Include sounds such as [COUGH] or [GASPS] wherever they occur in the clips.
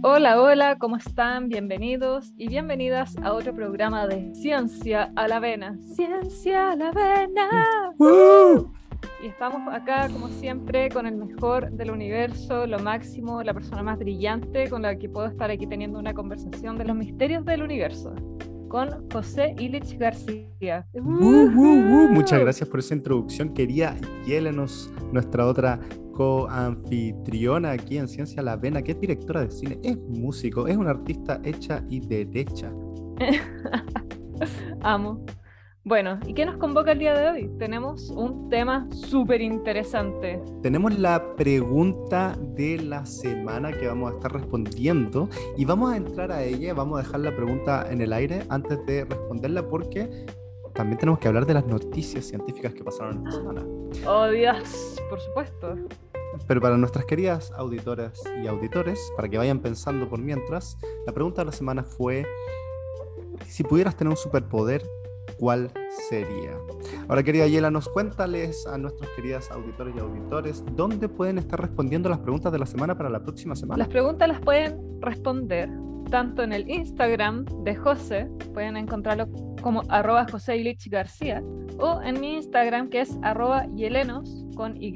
Hola, hola, ¿cómo están? Bienvenidos y bienvenidas a otro programa de Ciencia a la Vena. Ciencia a la Vena. Y estamos acá, como siempre, con el mejor del universo, lo máximo, la persona más brillante con la que puedo estar aquí teniendo una conversación de los misterios del universo, con José Ilich García. Muchas gracias por esa introducción. Quería Yelenos, nuestra otra co-anfitriona aquí en Ciencia La Vena, que es directora de cine, es músico, es una artista hecha y derecha. [LAUGHS] Amo. Bueno, ¿y qué nos convoca el día de hoy? Tenemos un tema súper interesante. Tenemos la pregunta de la semana que vamos a estar respondiendo y vamos a entrar a ella, vamos a dejar la pregunta en el aire antes de responderla porque también tenemos que hablar de las noticias científicas que pasaron esta semana. Oh Dios, por supuesto. Pero para nuestras queridas auditoras y auditores, para que vayan pensando por mientras, la pregunta de la semana fue, si pudieras tener un superpoder, ¿cuál sería? Ahora, querida Yela, nos cuéntales a nuestros queridas auditores y auditores dónde pueden estar respondiendo las preguntas de la semana para la próxima semana. Las preguntas las pueden responder tanto en el Instagram de José, pueden encontrarlo como arroba José García, o en mi Instagram que es arroba Yelenos con Y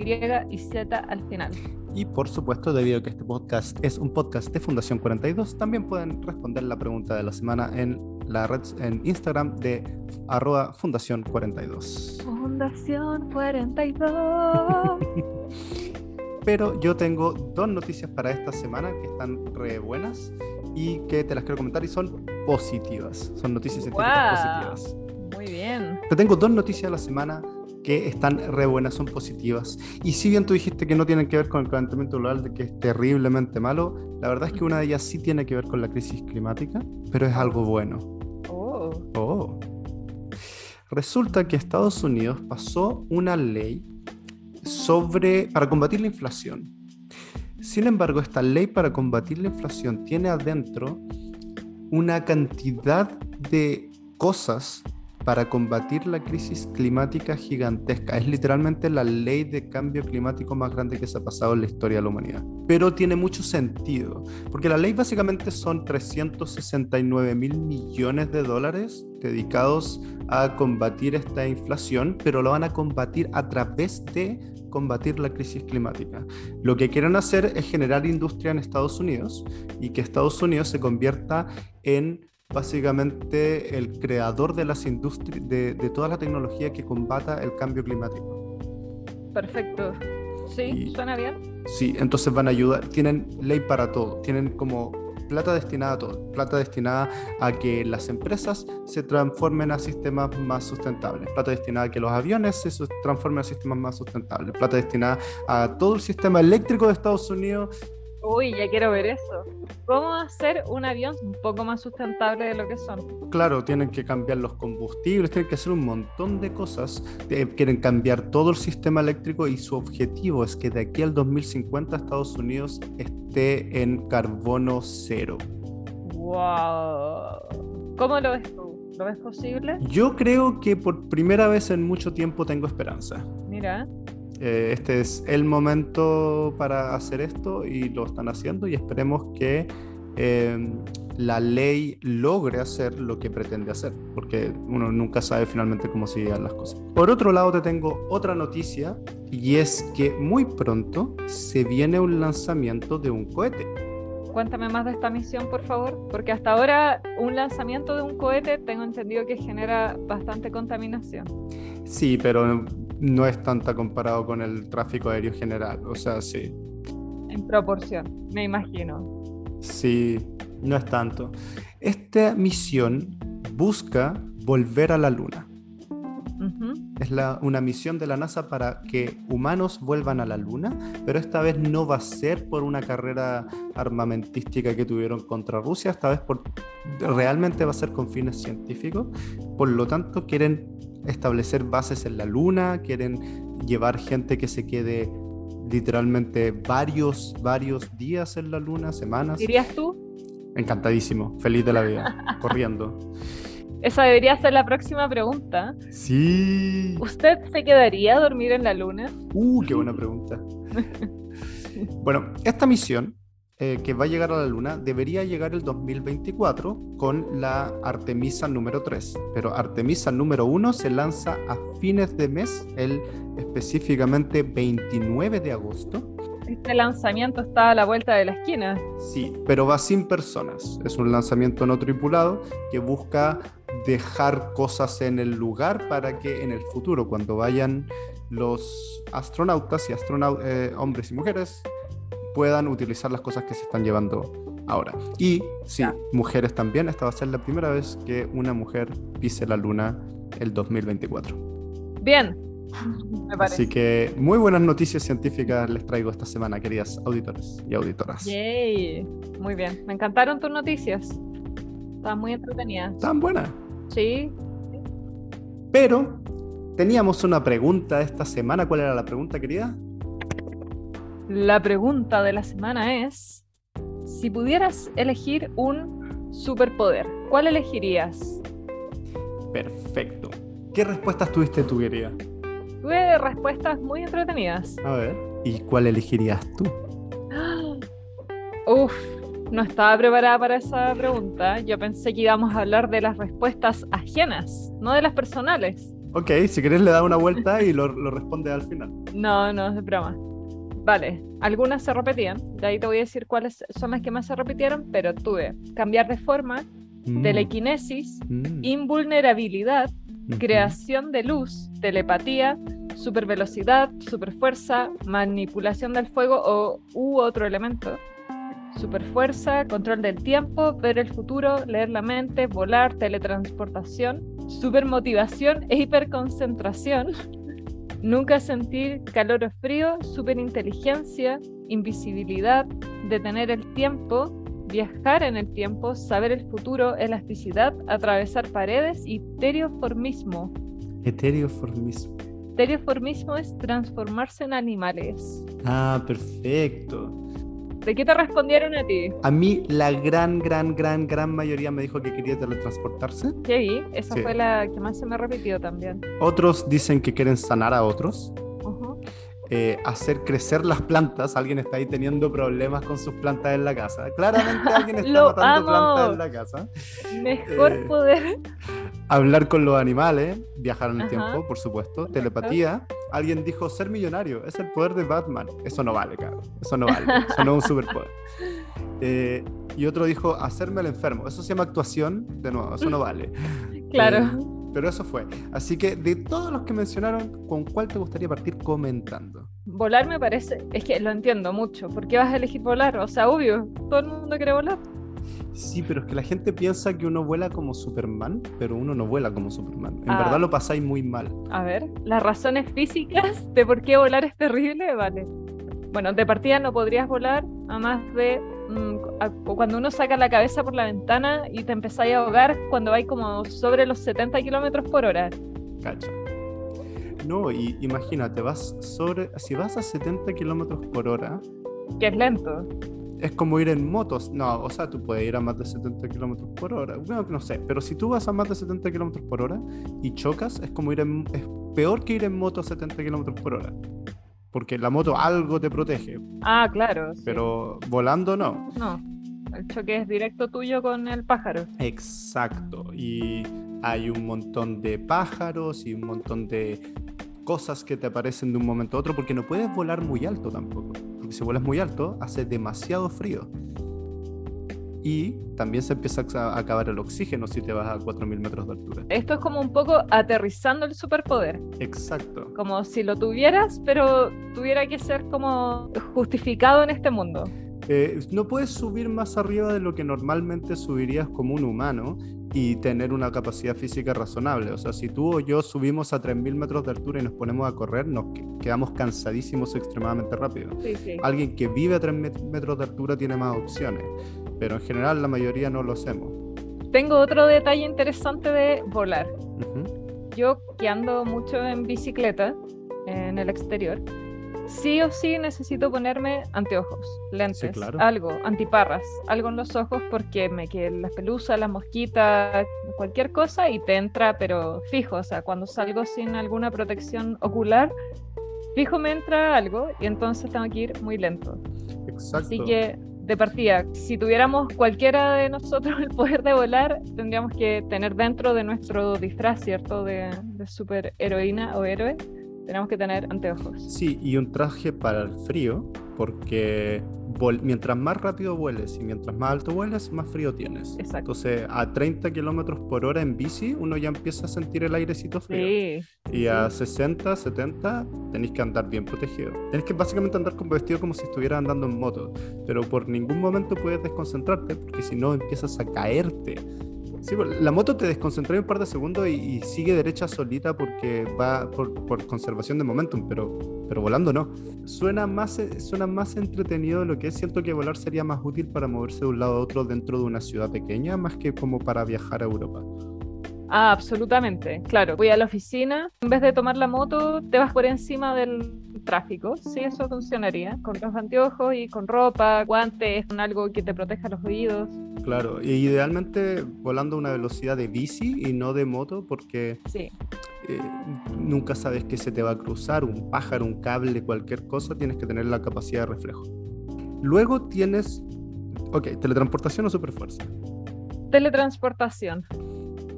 y Z al final. Y por supuesto, debido a que este podcast es un podcast de Fundación 42, también pueden responder la pregunta de la semana en la red en Instagram de arroba Fundación 42. Fundación 42. [LAUGHS] Pero yo tengo dos noticias para esta semana que están re buenas y que te las quiero comentar y son positivas. Son noticias científicas positivas. Muy bien. Te tengo dos noticias de la semana que están re buenas, son positivas. Y si bien tú dijiste que no tienen que ver con el calentamiento global, de que es terriblemente malo, la verdad es que una de ellas sí tiene que ver con la crisis climática, pero es algo bueno. Oh. Oh. Resulta que Estados Unidos pasó una ley sobre para combatir la inflación. Sin embargo, esta ley para combatir la inflación tiene adentro una cantidad de cosas para combatir la crisis climática gigantesca. Es literalmente la ley de cambio climático más grande que se ha pasado en la historia de la humanidad. Pero tiene mucho sentido, porque la ley básicamente son 369 mil millones de dólares dedicados a combatir esta inflación, pero lo van a combatir a través de combatir la crisis climática. Lo que quieren hacer es generar industria en Estados Unidos y que Estados Unidos se convierta en básicamente el creador de las industrias, de, toda la tecnología que combata el cambio climático. Perfecto. Sí, suena bien. Sí, entonces van a ayudar, tienen ley para todo, tienen como plata destinada a todo, plata destinada a que las empresas se transformen a sistemas más sustentables, plata destinada a que los aviones se transformen a sistemas más sustentables, plata destinada a todo el sistema eléctrico de Estados Unidos Uy, ya quiero ver eso. ¿Cómo hacer un avión un poco más sustentable de lo que son? Claro, tienen que cambiar los combustibles, tienen que hacer un montón de cosas. Quieren cambiar todo el sistema eléctrico y su objetivo es que de aquí al 2050 Estados Unidos esté en carbono cero. ¡Wow! ¿Cómo lo ves tú? ¿Lo ves posible? Yo creo que por primera vez en mucho tiempo tengo esperanza. Mira. Eh, este es el momento para hacer esto y lo están haciendo y esperemos que eh, la ley logre hacer lo que pretende hacer, porque uno nunca sabe finalmente cómo se las cosas. Por otro lado, te tengo otra noticia y es que muy pronto se viene un lanzamiento de un cohete. Cuéntame más de esta misión, por favor, porque hasta ahora un lanzamiento de un cohete tengo entendido que genera bastante contaminación. Sí, pero no es tanta comparado con el tráfico aéreo general, o sea, sí. En proporción, me imagino. Sí, no es tanto. Esta misión busca volver a la Luna. Es la, una misión de la NASA para que humanos vuelvan a la Luna, pero esta vez no va a ser por una carrera armamentística que tuvieron contra Rusia, esta vez por, realmente va a ser con fines científicos. Por lo tanto, quieren establecer bases en la luna, quieren llevar gente que se quede literalmente varios, varios días en la luna, semanas. ¿Irías tú? Encantadísimo, feliz de la vida, [LAUGHS] corriendo. Esa debería ser la próxima pregunta. Sí. ¿Usted se quedaría a dormir en la luna? Uh, qué buena pregunta. [LAUGHS] bueno, esta misión eh, que va a llegar a la Luna debería llegar el 2024 con la Artemisa número 3. Pero Artemisa número 1 se lanza a fines de mes, el específicamente 29 de agosto. Este lanzamiento está a la vuelta de la esquina. Sí, pero va sin personas. Es un lanzamiento no tripulado que busca dejar cosas en el lugar para que en el futuro, cuando vayan los astronautas y astronautas, eh, hombres y mujeres, puedan utilizar las cosas que se están llevando ahora. Y sí, mujeres también. Esta va a ser la primera vez que una mujer pise la luna el 2024. Bien. Me parece. Así que muy buenas noticias científicas les traigo esta semana, queridas auditores y auditoras. Yay. Muy bien. Me encantaron tus noticias. Estaban muy entretenidas. ¿Tan buenas? Sí. Pero teníamos una pregunta esta semana. ¿Cuál era la pregunta, querida? La pregunta de la semana es, si pudieras elegir un superpoder, ¿cuál elegirías? Perfecto. ¿Qué respuestas tuviste tú, querida? Tuve respuestas muy entretenidas. A ver, ¿y cuál elegirías tú? [GASPS] Uf, no estaba preparada para esa pregunta. Yo pensé que íbamos a hablar de las respuestas ajenas, no de las personales. Ok, si querés le da una vuelta y lo, lo responde al final. No, no, es de broma. Vale, algunas se repetían, de ahí te voy a decir cuáles son las que más se repitieron, pero tuve cambiar de forma, mm. telequinesis, mm. invulnerabilidad, creación de luz, telepatía, supervelocidad, superfuerza, manipulación del fuego o u otro elemento, superfuerza, control del tiempo, ver el futuro, leer la mente, volar, teletransportación, supermotivación e hiperconcentración [LAUGHS] Nunca sentir calor o frío, superinteligencia, invisibilidad, detener el tiempo, viajar en el tiempo, saber el futuro, elasticidad, atravesar paredes y tereoformismo. Etereoformismo. Tereoformismo es transformarse en animales. Ah, perfecto. ¿De qué te respondieron a ti? A mí la gran, gran, gran, gran mayoría me dijo que quería teletransportarse. Sí, esa fue la que más se me repitió también. Otros dicen que quieren sanar a otros. Eh, hacer crecer las plantas. Alguien está ahí teniendo problemas con sus plantas en la casa. Claramente [LAUGHS] alguien está matando plantas en la casa. Mejor eh, poder. Hablar con los animales, viajar en el tiempo, por supuesto. Telepatía. Alguien dijo ser millonario. Es el poder de Batman. Eso no vale, cabrón. Eso no vale. [LAUGHS] Eso no es un superpoder. Eh, y otro dijo hacerme el enfermo. Eso se llama actuación. De nuevo, eso no vale. [LAUGHS] Claro. Pero eso fue. Así que de todos los que mencionaron, ¿con cuál te gustaría partir comentando? Volar me parece, es que lo entiendo mucho. ¿Por qué vas a elegir volar? O sea, obvio, todo el mundo quiere volar. Sí, pero es que la gente piensa que uno vuela como Superman, pero uno no vuela como Superman. En verdad ah. lo pasáis muy mal. A ver, las razones físicas de por qué volar es terrible, vale. Bueno, de partida no podrías volar a más de cuando uno saca la cabeza por la ventana y te empezáis a ahogar cuando vais como sobre los 70 kilómetros por hora. No, y imagínate, vas sobre, si vas a 70 kilómetros por hora. Que es lento. Es como ir en motos. No, o sea, tú puedes ir a más de 70 kilómetros por hora. Bueno, no sé, pero si tú vas a más de 70 kilómetros por hora y chocas, es como ir en. Es peor que ir en moto a 70 kilómetros por hora porque la moto algo te protege. Ah, claro. Pero volando no. No, el choque es directo tuyo con el pájaro. Exacto, y hay un montón de pájaros y un montón de cosas que te aparecen de un momento a otro, porque no puedes volar muy alto tampoco, porque si vuelas muy alto hace demasiado frío y también se empieza a acabar el oxígeno si te vas a 4.000 metros de altura. Esto es como un poco aterrizando el superpoder. Exacto. Como si lo tuvieras, pero tuviera que ser como justificado en este mundo. Eh, no puedes subir más arriba de lo que normalmente subirías como un humano y tener una capacidad física razonable. O sea, si tú o yo subimos a 3.000 metros de altura y nos ponemos a correr, nos quedamos cansadísimos extremadamente rápido. Alguien que vive a 3 metros de altura tiene más opciones pero en general la mayoría no lo hacemos. Tengo otro detalle interesante de volar. Yo que ando mucho en bicicleta en el exterior, sí o sí necesito ponerme anteojos, lentes, algo, antiparras, algo en los ojos porque me quedan las pelusas, las mosquitas, cualquier cosa y te entra, pero fijo, o sea, cuando salgo sin alguna protección ocular, fijo me entra algo y entonces tengo que ir muy lento. Exacto. Así que de partida, si tuviéramos cualquiera de nosotros [LAUGHS] el poder de volar, tendríamos que tener dentro de nuestro disfraz, ¿cierto? De, de superheroína o héroe, tenemos que tener anteojos. Sí, y un traje para el frío, porque mientras más rápido vueles y mientras más alto vueles, más frío tienes. Exacto. Entonces, a 30 kilómetros por hora en bici, uno ya empieza a sentir el airecito frío. Sí. Y a 60, 70, tenéis que andar bien protegido. Tenéis que básicamente andar con vestido como si estuvieras andando en moto. Pero por ningún momento puedes desconcentrarte, porque si no empiezas a caerte. Sí, pues, la moto te desconcentra un par de segundos y, sigue derecha solita porque va por, conservación de momentum, pero, pero volando no. Suena más, suena más entretenido lo que es. Siento que volar sería más útil para moverse de un lado a otro dentro de una ciudad pequeña, más que como para viajar a Europa. Ah, absolutamente. Claro, voy a la oficina, en vez de tomar la moto, te vas por encima del tráfico. Sí, eso funcionaría. Con los anteojos y con ropa, guantes, con algo que te proteja los oídos. Claro, y idealmente volando a una velocidad de bici y no de moto, porque sí. eh, nunca sabes que se te va a cruzar, un pájaro, un cable, cualquier cosa, tienes que tener la capacidad de reflejo. Luego tienes, ok, teletransportación o superfuerza. Teletransportación.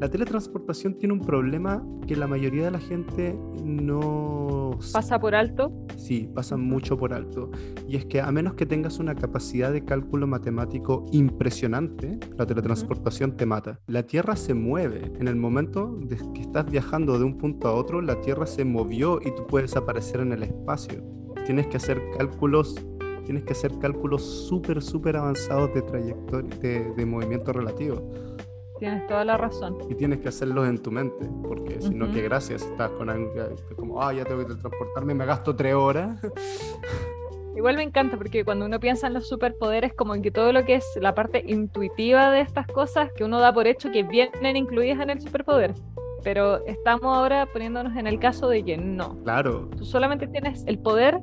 La teletransportación tiene un problema que la mayoría de la gente no... ¿Pasa por alto? Sí, pasa mucho por alto. Y es que a menos que tengas una capacidad de cálculo matemático impresionante, la teletransportación uh -huh. te mata. La Tierra se mueve. En el momento de que estás viajando de un punto a otro, la Tierra se movió y tú puedes aparecer en el espacio. Tienes que hacer cálculos tienes que hacer cálculos súper, súper avanzados de trayectoria, de, de movimiento relativo. Tienes toda la razón. Y tienes que hacerlos en tu mente, porque si no, uh -huh. que gracias, estás con algo como, ah, ya tengo que transportarme, me gasto tres horas. [LAUGHS] Igual me encanta porque cuando uno piensa en los superpoderes, como en que todo lo que es la parte intuitiva de estas cosas, que uno da por hecho que vienen incluidas en el superpoder. Pero estamos ahora poniéndonos en el caso de que no. Claro. Tú solamente tienes el poder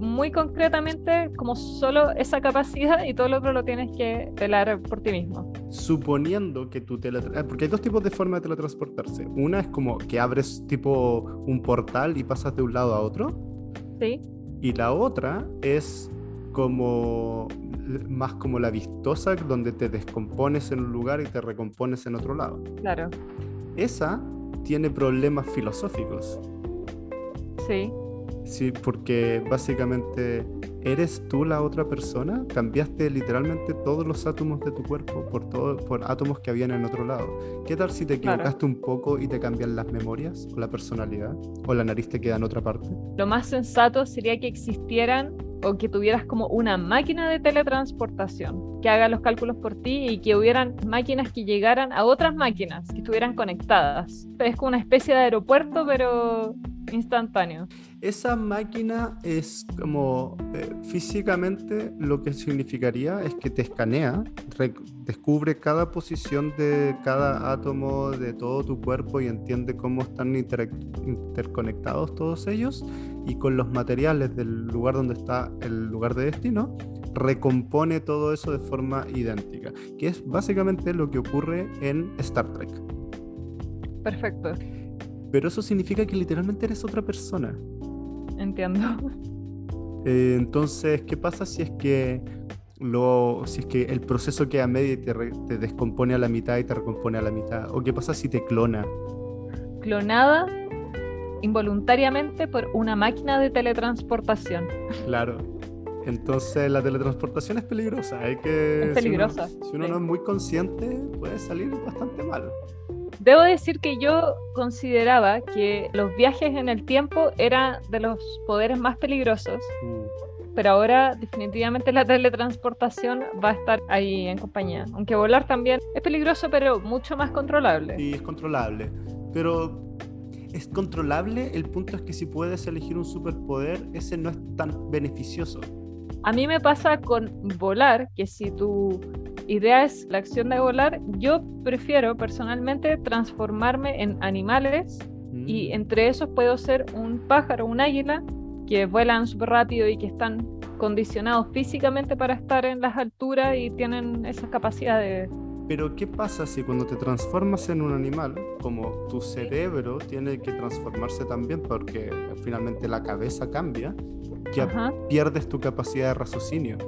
muy concretamente como solo esa capacidad y todo lo otro lo tienes que velar por ti mismo. Suponiendo que tú teletransportas, porque hay dos tipos de forma de teletransportarse. Una es como que abres tipo un portal y pasas de un lado a otro. Sí. Y la otra es como más como la vistosa, donde te descompones en un lugar y te recompones en otro lado. Claro. Esa tiene problemas filosóficos. Sí. Sí, porque básicamente eres tú la otra persona, cambiaste literalmente todos los átomos de tu cuerpo por, todo, por átomos que habían en otro lado. ¿Qué tal si te equivocaste claro. un poco y te cambian las memorias o la personalidad o la nariz te queda en otra parte? Lo más sensato sería que existieran o que tuvieras como una máquina de teletransportación que haga los cálculos por ti y que hubieran máquinas que llegaran a otras máquinas que estuvieran conectadas. Es como una especie de aeropuerto, pero instantáneo. Esa máquina es como eh, físicamente lo que significaría es que te escanea, descubre cada posición de cada átomo de todo tu cuerpo y entiende cómo están inter interconectados todos ellos y con los materiales del lugar donde está el lugar de destino recompone todo eso de forma idéntica, que es básicamente lo que ocurre en Star Trek. Perfecto. Pero eso significa que literalmente eres otra persona. Entiendo. Eh, entonces, ¿qué pasa si es que lo, si es que el proceso queda medio y te, re, te, descompone a la mitad y te recompone a la mitad? ¿O qué pasa si te clona? Clonada involuntariamente por una máquina de teletransportación. Claro. Entonces la teletransportación es peligrosa. Hay que, es peligrosa. Si uno, si uno sí. no es muy consciente, puede salir bastante mal. Debo decir que yo consideraba que los viajes en el tiempo eran de los poderes más peligrosos, mm. pero ahora definitivamente la teletransportación va a estar ahí en compañía. Aunque volar también es peligroso, pero mucho más controlable. Sí, es controlable. Pero es controlable, el punto es que si puedes elegir un superpoder, ese no es tan beneficioso. A mí me pasa con volar, que si tu idea es la acción de volar, yo prefiero personalmente transformarme en animales mm. y entre esos puedo ser un pájaro, un águila, que vuelan súper rápido y que están condicionados físicamente para estar en las alturas y tienen esas capacidades. Pero ¿qué pasa si cuando te transformas en un animal, como tu cerebro tiene que transformarse también porque finalmente la cabeza cambia, Ajá. pierdes tu capacidad de raciocinio?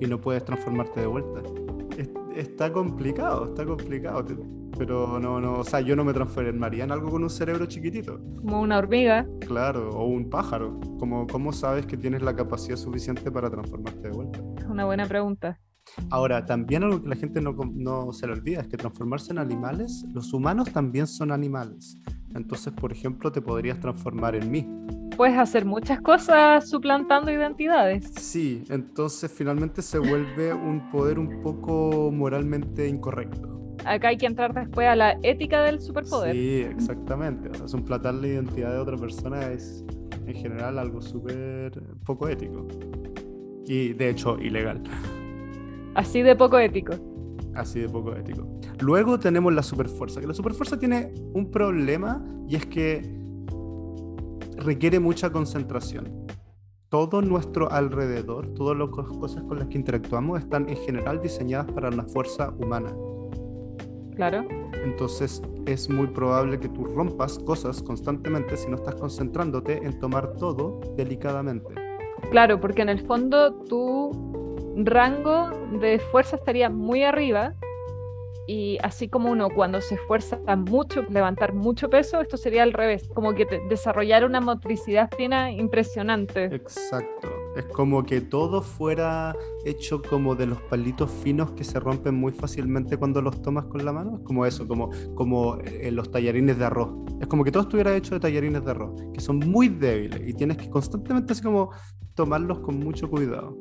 y no puedes transformarte de vuelta. Es- está complicado, está complicado. Pero no, no, o sea, yo no me transformaría en algo con un cerebro chiquitito. Como una hormiga. Claro, o un pájaro. Como, ¿Cómo sabes que tienes la capacidad suficiente para transformarte de vuelta? Es una buena pregunta. Ahora, también algo que la gente no, no se le olvida es que transformarse en animales, los humanos también son animales. Entonces, por ejemplo, te podrías transformar en mí. Puedes hacer muchas cosas suplantando identidades. Sí, entonces finalmente se vuelve un poder un poco moralmente incorrecto. Acá hay que entrar después a la ética del superpoder. Sí, exactamente. O sea, suplantar la identidad de otra persona es en general algo súper poco ético. Y de hecho, ilegal. Así de poco ético. Así de poco ético. Luego tenemos la superfuerza, que la superfuerza tiene un problema y es que requiere mucha concentración. Todo nuestro alrededor, todas las cos- cosas con las que interactuamos están en general diseñadas para la fuerza humana. Claro. Entonces es muy probable que tú rompas cosas constantemente si no estás concentrándote en tomar todo delicadamente. Claro, porque en el fondo tu rango de fuerza estaría muy arriba y así como uno cuando se esfuerza mucho, levantar mucho peso, esto sería al revés, como que desarrollar una motricidad fina impresionante. Exacto. Es como que todo fuera hecho como de los palitos finos que se rompen muy fácilmente cuando los tomas con la mano. Es como eso, como, como eh, los tallarines de arroz. Es como que todo estuviera hecho de tallarines de arroz, que son muy débiles y tienes que constantemente así como tomarlos con mucho cuidado.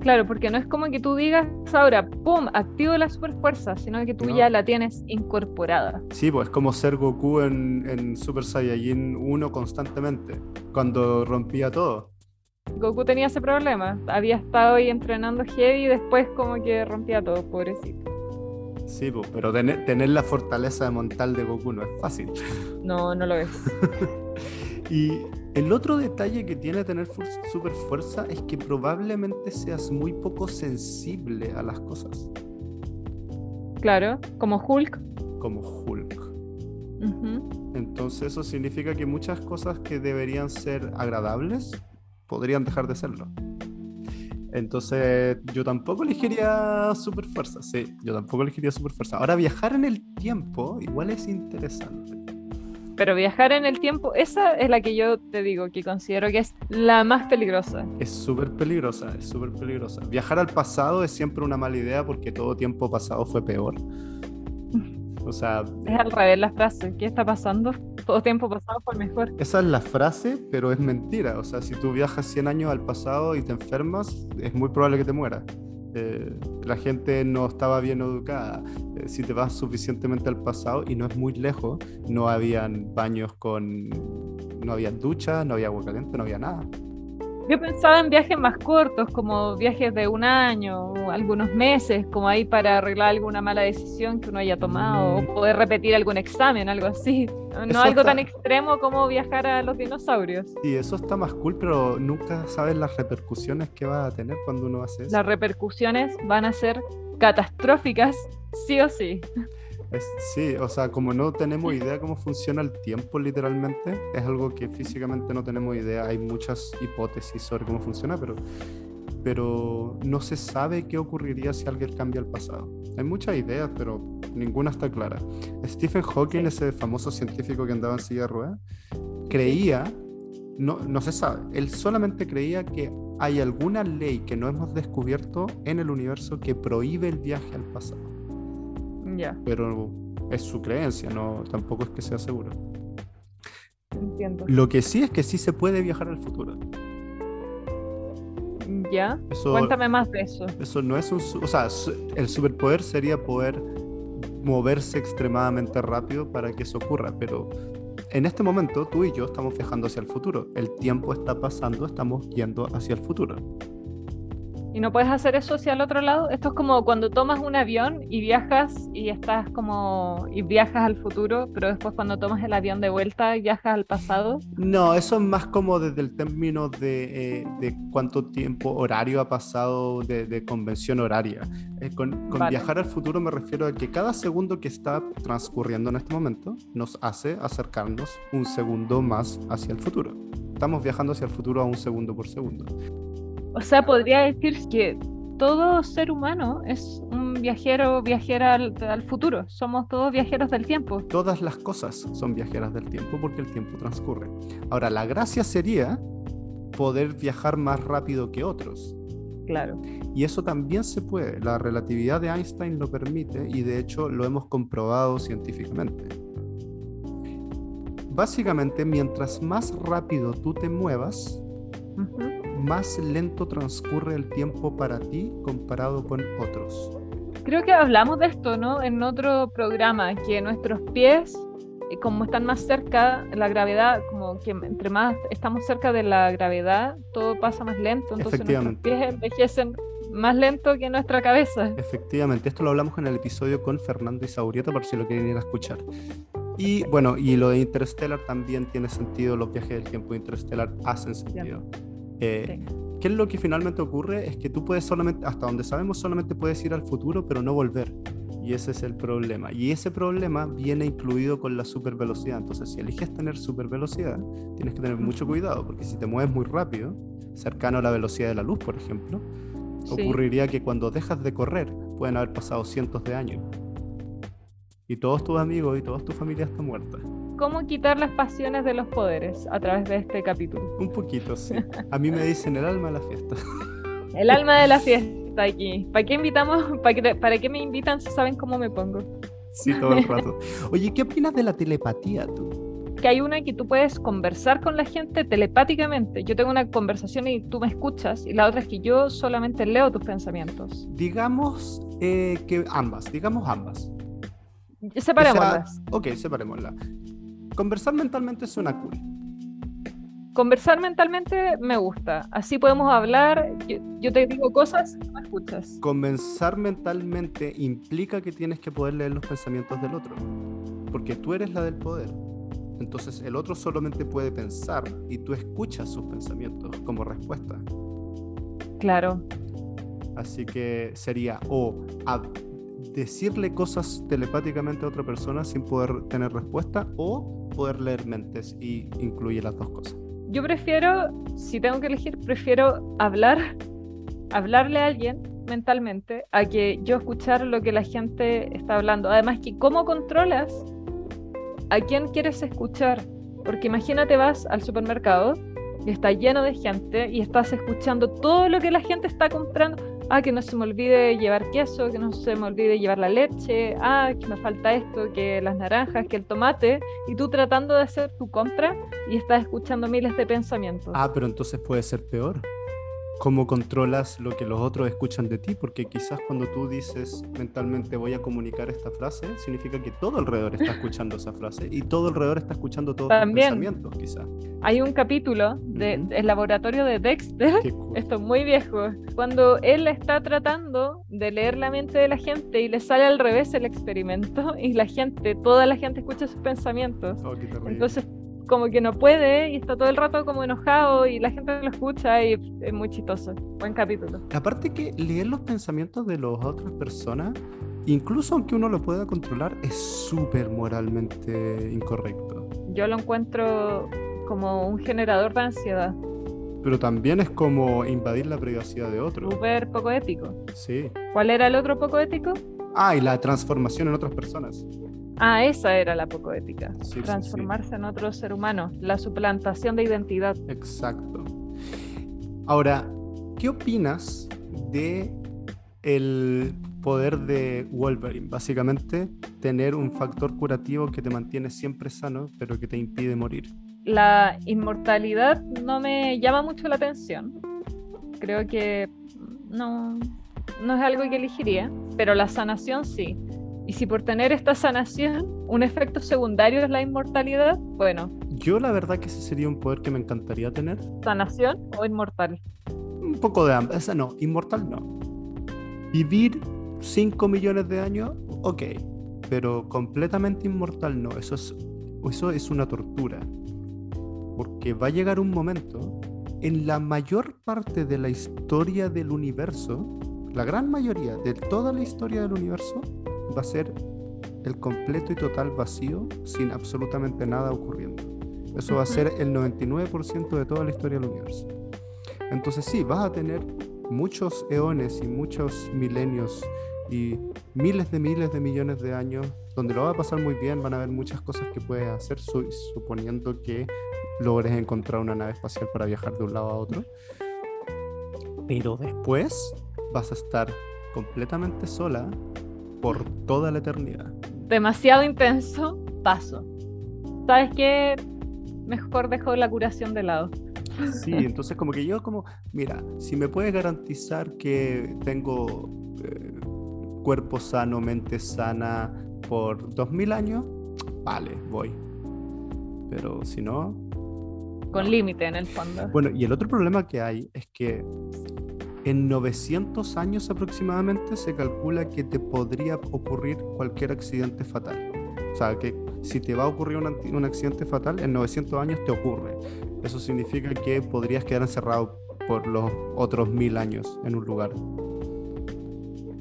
Claro, porque no es como que tú digas ahora, ¡pum!, activo la superfuerza, sino que tú No. ya la tienes incorporada. Sí, pues es como ser Goku en, en Super Saiyajin 1 constantemente, cuando rompía todo. Goku tenía ese problema, había estado ahí entrenando heavy y después como que rompía todo, pobrecito. Sí, pues, pero tener, tener la fortaleza mental de Goku no es fácil. No, no lo es. [LAUGHS] Y el otro detalle que tiene tener super fuerza es que probablemente seas muy poco sensible a las cosas, Claro, como Hulk. como Hulk. Entonces eso significa que muchas cosas que deberían ser agradables podrían dejar de serlo. Entonces yo tampoco elegiría super fuerza, sí, yo tampoco elegiría super fuerza. Ahora viajar en el tiempo igual es interesante. Pero viajar en el tiempo, esa es la que yo te digo que considero que es la más peligrosa. Es súper peligrosa, es súper peligrosa. Viajar al pasado es siempre una mala idea porque todo tiempo pasado fue peor. O sea, Es al revés la frase. ¿Qué está pasando? Todo tiempo pasado fue mejor. esa es la frase, pero es mentira. O sea, si tú viajas 100 años al pasado y te enfermas, es muy probable que te mueras. Eh, la gente no estaba bien educada. Eh, si te vas suficientemente al pasado y no es muy lejos, no habían baños con... No había duchas, no había agua caliente, no había nada. Yo pensaba en viajes más cortos, como viajes de un año o algunos meses, como ahí para arreglar alguna mala decisión que uno haya tomado Mm. o poder repetir algún examen, algo así. No Eso algo está- tan extremo como viajar a los dinosaurios. Sí, eso está más cool, pero nunca sabes las repercusiones que va a tener cuando uno hace eso. Las repercusiones van a ser catastróficas, sí o sí. Es- sí, o sea, como no tenemos idea cómo funciona el tiempo literalmente, es algo que físicamente no tenemos idea. Hay muchas hipótesis sobre cómo funciona, pero, pero no se sabe qué ocurriría si alguien cambia el pasado. Hay muchas ideas, pero ninguna está clara. Stephen Hawking, Sí. ese famoso científico que andaba en silla de ruedas, creía, no, no se sabe, él solamente creía que hay alguna ley que no hemos descubierto en el universo que prohíbe el viaje al pasado Pero es su creencia, no tampoco es que sea seguro. entiendo. Lo que sí es que sí se puede viajar al futuro. Ya, Eso, cuéntame más de eso. eso no es un, o sea, el superpoder sería poder moverse extremadamente rápido para que eso ocurra, pero en este momento tú y yo estamos viajando hacia el futuro. El tiempo está pasando, estamos yendo hacia el futuro. ¿Y no puedes hacer eso hacia el otro lado? Esto es como cuando tomas un avión y viajas y estás como y viajas al futuro, pero después cuando tomas el avión de vuelta viajas al pasado. No, eso es más como desde el término de, eh, de cuánto tiempo horario ha pasado de, de convención horaria. Eh, con con Vale. viajar al futuro me refiero a que cada segundo que está transcurriendo en este momento nos hace acercarnos un segundo más hacia el futuro. Estamos viajando hacia el futuro a un segundo por segundo. O sea, podría decir que todo ser humano es un viajero, viajera al, al, futuro. Somos todos viajeros del tiempo. Todas las cosas son viajeras del tiempo porque el tiempo transcurre. Ahora, la gracia sería poder viajar más rápido que otros. Claro. Y eso también se puede. La relatividad de Einstein lo permite y de hecho lo hemos comprobado científicamente. Básicamente, mientras más rápido tú te muevas, más lento transcurre el tiempo para ti comparado con otros. Creo que hablamos de esto, ¿no? En otro programa, que nuestros pies, eh, como están más cerca, la gravedad, como que entre más estamos cerca de la gravedad, todo pasa más lento. Entonces nuestros pies envejecen más lento que nuestra cabeza. Efectivamente, esto lo hablamos en el episodio con Fernando y Saurieta, por si lo quieren ir a escuchar. Y bueno, y lo de Interstellar también tiene sentido, los viajes del tiempo de Interstellar hacen sentido. Eh, ¿Qué es lo que finalmente ocurre? Es que tú puedes solamente, hasta donde sabemos, solamente puedes ir al futuro, pero no volver. Y ese es el problema. Y ese problema viene incluido con la supervelocidad. Entonces, si eliges tener supervelocidad, tienes que tener mucho cuidado, porque si te mueves muy rápido, cercano a la velocidad de la luz, por ejemplo, ocurriría que cuando dejas de correr, pueden haber pasado cientos de años. Y todos tus amigos y toda tu familia están muertas cómo quitar las pasiones de los poderes a través de este capítulo. Un poquito, sí. A mí me dicen el alma de la fiesta. [LAUGHS] El alma de la fiesta aquí. ¿Para qué invitamos? ¿Para qué, me invitan si saben cómo me pongo? Sí, todo el rato. Oye, ¿qué opinas de la telepatía tú? Que hay una que tú puedes conversar con la gente telepáticamente. Yo tengo una conversación y tú me escuchas, y la otra es que yo solamente leo tus pensamientos. Digamos eh, que ambas, digamos ambas. Separémoslas. ok, separémoslas. Conversar mentalmente suena cool. Conversar mentalmente me gusta. Así podemos hablar. Yo, te digo cosas y me escuchas. Conversar mentalmente implica que tienes que poder leer los pensamientos del otro. Porque tú eres la del poder. Entonces el otro solamente puede pensar y tú escuchas sus pensamientos como respuesta. Claro. Así que sería o decirle cosas telepáticamente a otra persona sin poder tener respuesta o poder leer mentes y incluye las dos cosas. Yo prefiero, si tengo que elegir, prefiero hablar, [LAUGHS] hablarle a alguien mentalmente a que yo escuchar lo que la gente está hablando. Además que cómo controlas a quién quieres escuchar. Porque imagínate vas al supermercado y está lleno de gente y estás escuchando todo lo que la gente está comprando ah, que no se me olvide llevar queso, que no se me olvide llevar la leche, ah, que me falta esto, que las naranjas, que el tomate, y tú tratando de hacer tu compra y estás escuchando miles de pensamientos. Ah, pero entonces puede ser peor cómo controlas lo que los otros escuchan de ti, porque quizás cuando tú dices mentalmente voy a comunicar esta frase, significa que todo alrededor está escuchando esa frase y todo alrededor está escuchando todos tus pensamientos, quizás. Hay un capítulo del laboratorio de Dexter, esto es muy viejo, cuando él está tratando de leer la mente de la gente y le sale al revés el experimento [LAUGHS] y la gente, toda la gente escucha sus pensamientos. Oh, Entonces como que no puede y está todo el rato como enojado y la gente lo escucha y es muy chistoso. Buen capítulo. Aparte que leer los pensamientos de las otras personas, incluso aunque uno lo pueda controlar, es súper moralmente incorrecto. Yo lo encuentro como un generador de ansiedad. Pero también es como invadir la privacidad de otro. Súper poco ético. Sí. ¿Cuál era el otro poco ético? Ah, y la transformación en otras personas. Ah, esa era la pocoética. Transformarse en otro ser humano, la suplantación de identidad. Exacto. Ahora, ¿qué opinas de el poder de Wolverine? Básicamente, tener un factor curativo que te mantiene siempre sano, pero que te impide morir. La inmortalidad no me llama mucho la atención. Creo que no, no es algo que elegiría, pero la sanación sí y si por tener esta sanación un efecto secundario es la inmortalidad, bueno. Yo la verdad que ese sería un poder que me encantaría tener. ¿Sanación o inmortal? Un poco de ambas. Esa no, inmortal no. Vivir 5 millones de años, ok. Pero completamente inmortal no. Eso es, eso es una tortura. Porque va a llegar un momento en la mayor parte de la historia del universo, la gran mayoría de toda la historia del universo, va a ser el completo y total vacío sin absolutamente nada ocurriendo. Eso va a ser el 99% de toda la historia del universo. Entonces sí, vas a tener muchos eones y muchos milenios y miles de miles de millones de años, donde lo va a pasar muy bien, van a haber muchas cosas que puedes hacer, suponiendo que logres encontrar una nave espacial para viajar de un lado a otro. Pero después vas a estar completamente sola por toda la eternidad. Demasiado intenso, paso. ¿Sabes qué? Mejor dejo la curación de lado. Sí, [LAUGHS] entonces como que yo como, mira, si me puedes garantizar que tengo eh, cuerpo sano, mente sana por dos mil años, vale, voy. Pero si no... Con límite en el fondo. Bueno, y el otro problema que hay es que en 900 años aproximadamente se calcula que te podría ocurrir cualquier accidente fatal. O sea, que si te va a ocurrir un, accidente fatal, en 900 años te ocurre. Eso significa que podrías quedar encerrado por los otros mil años en un lugar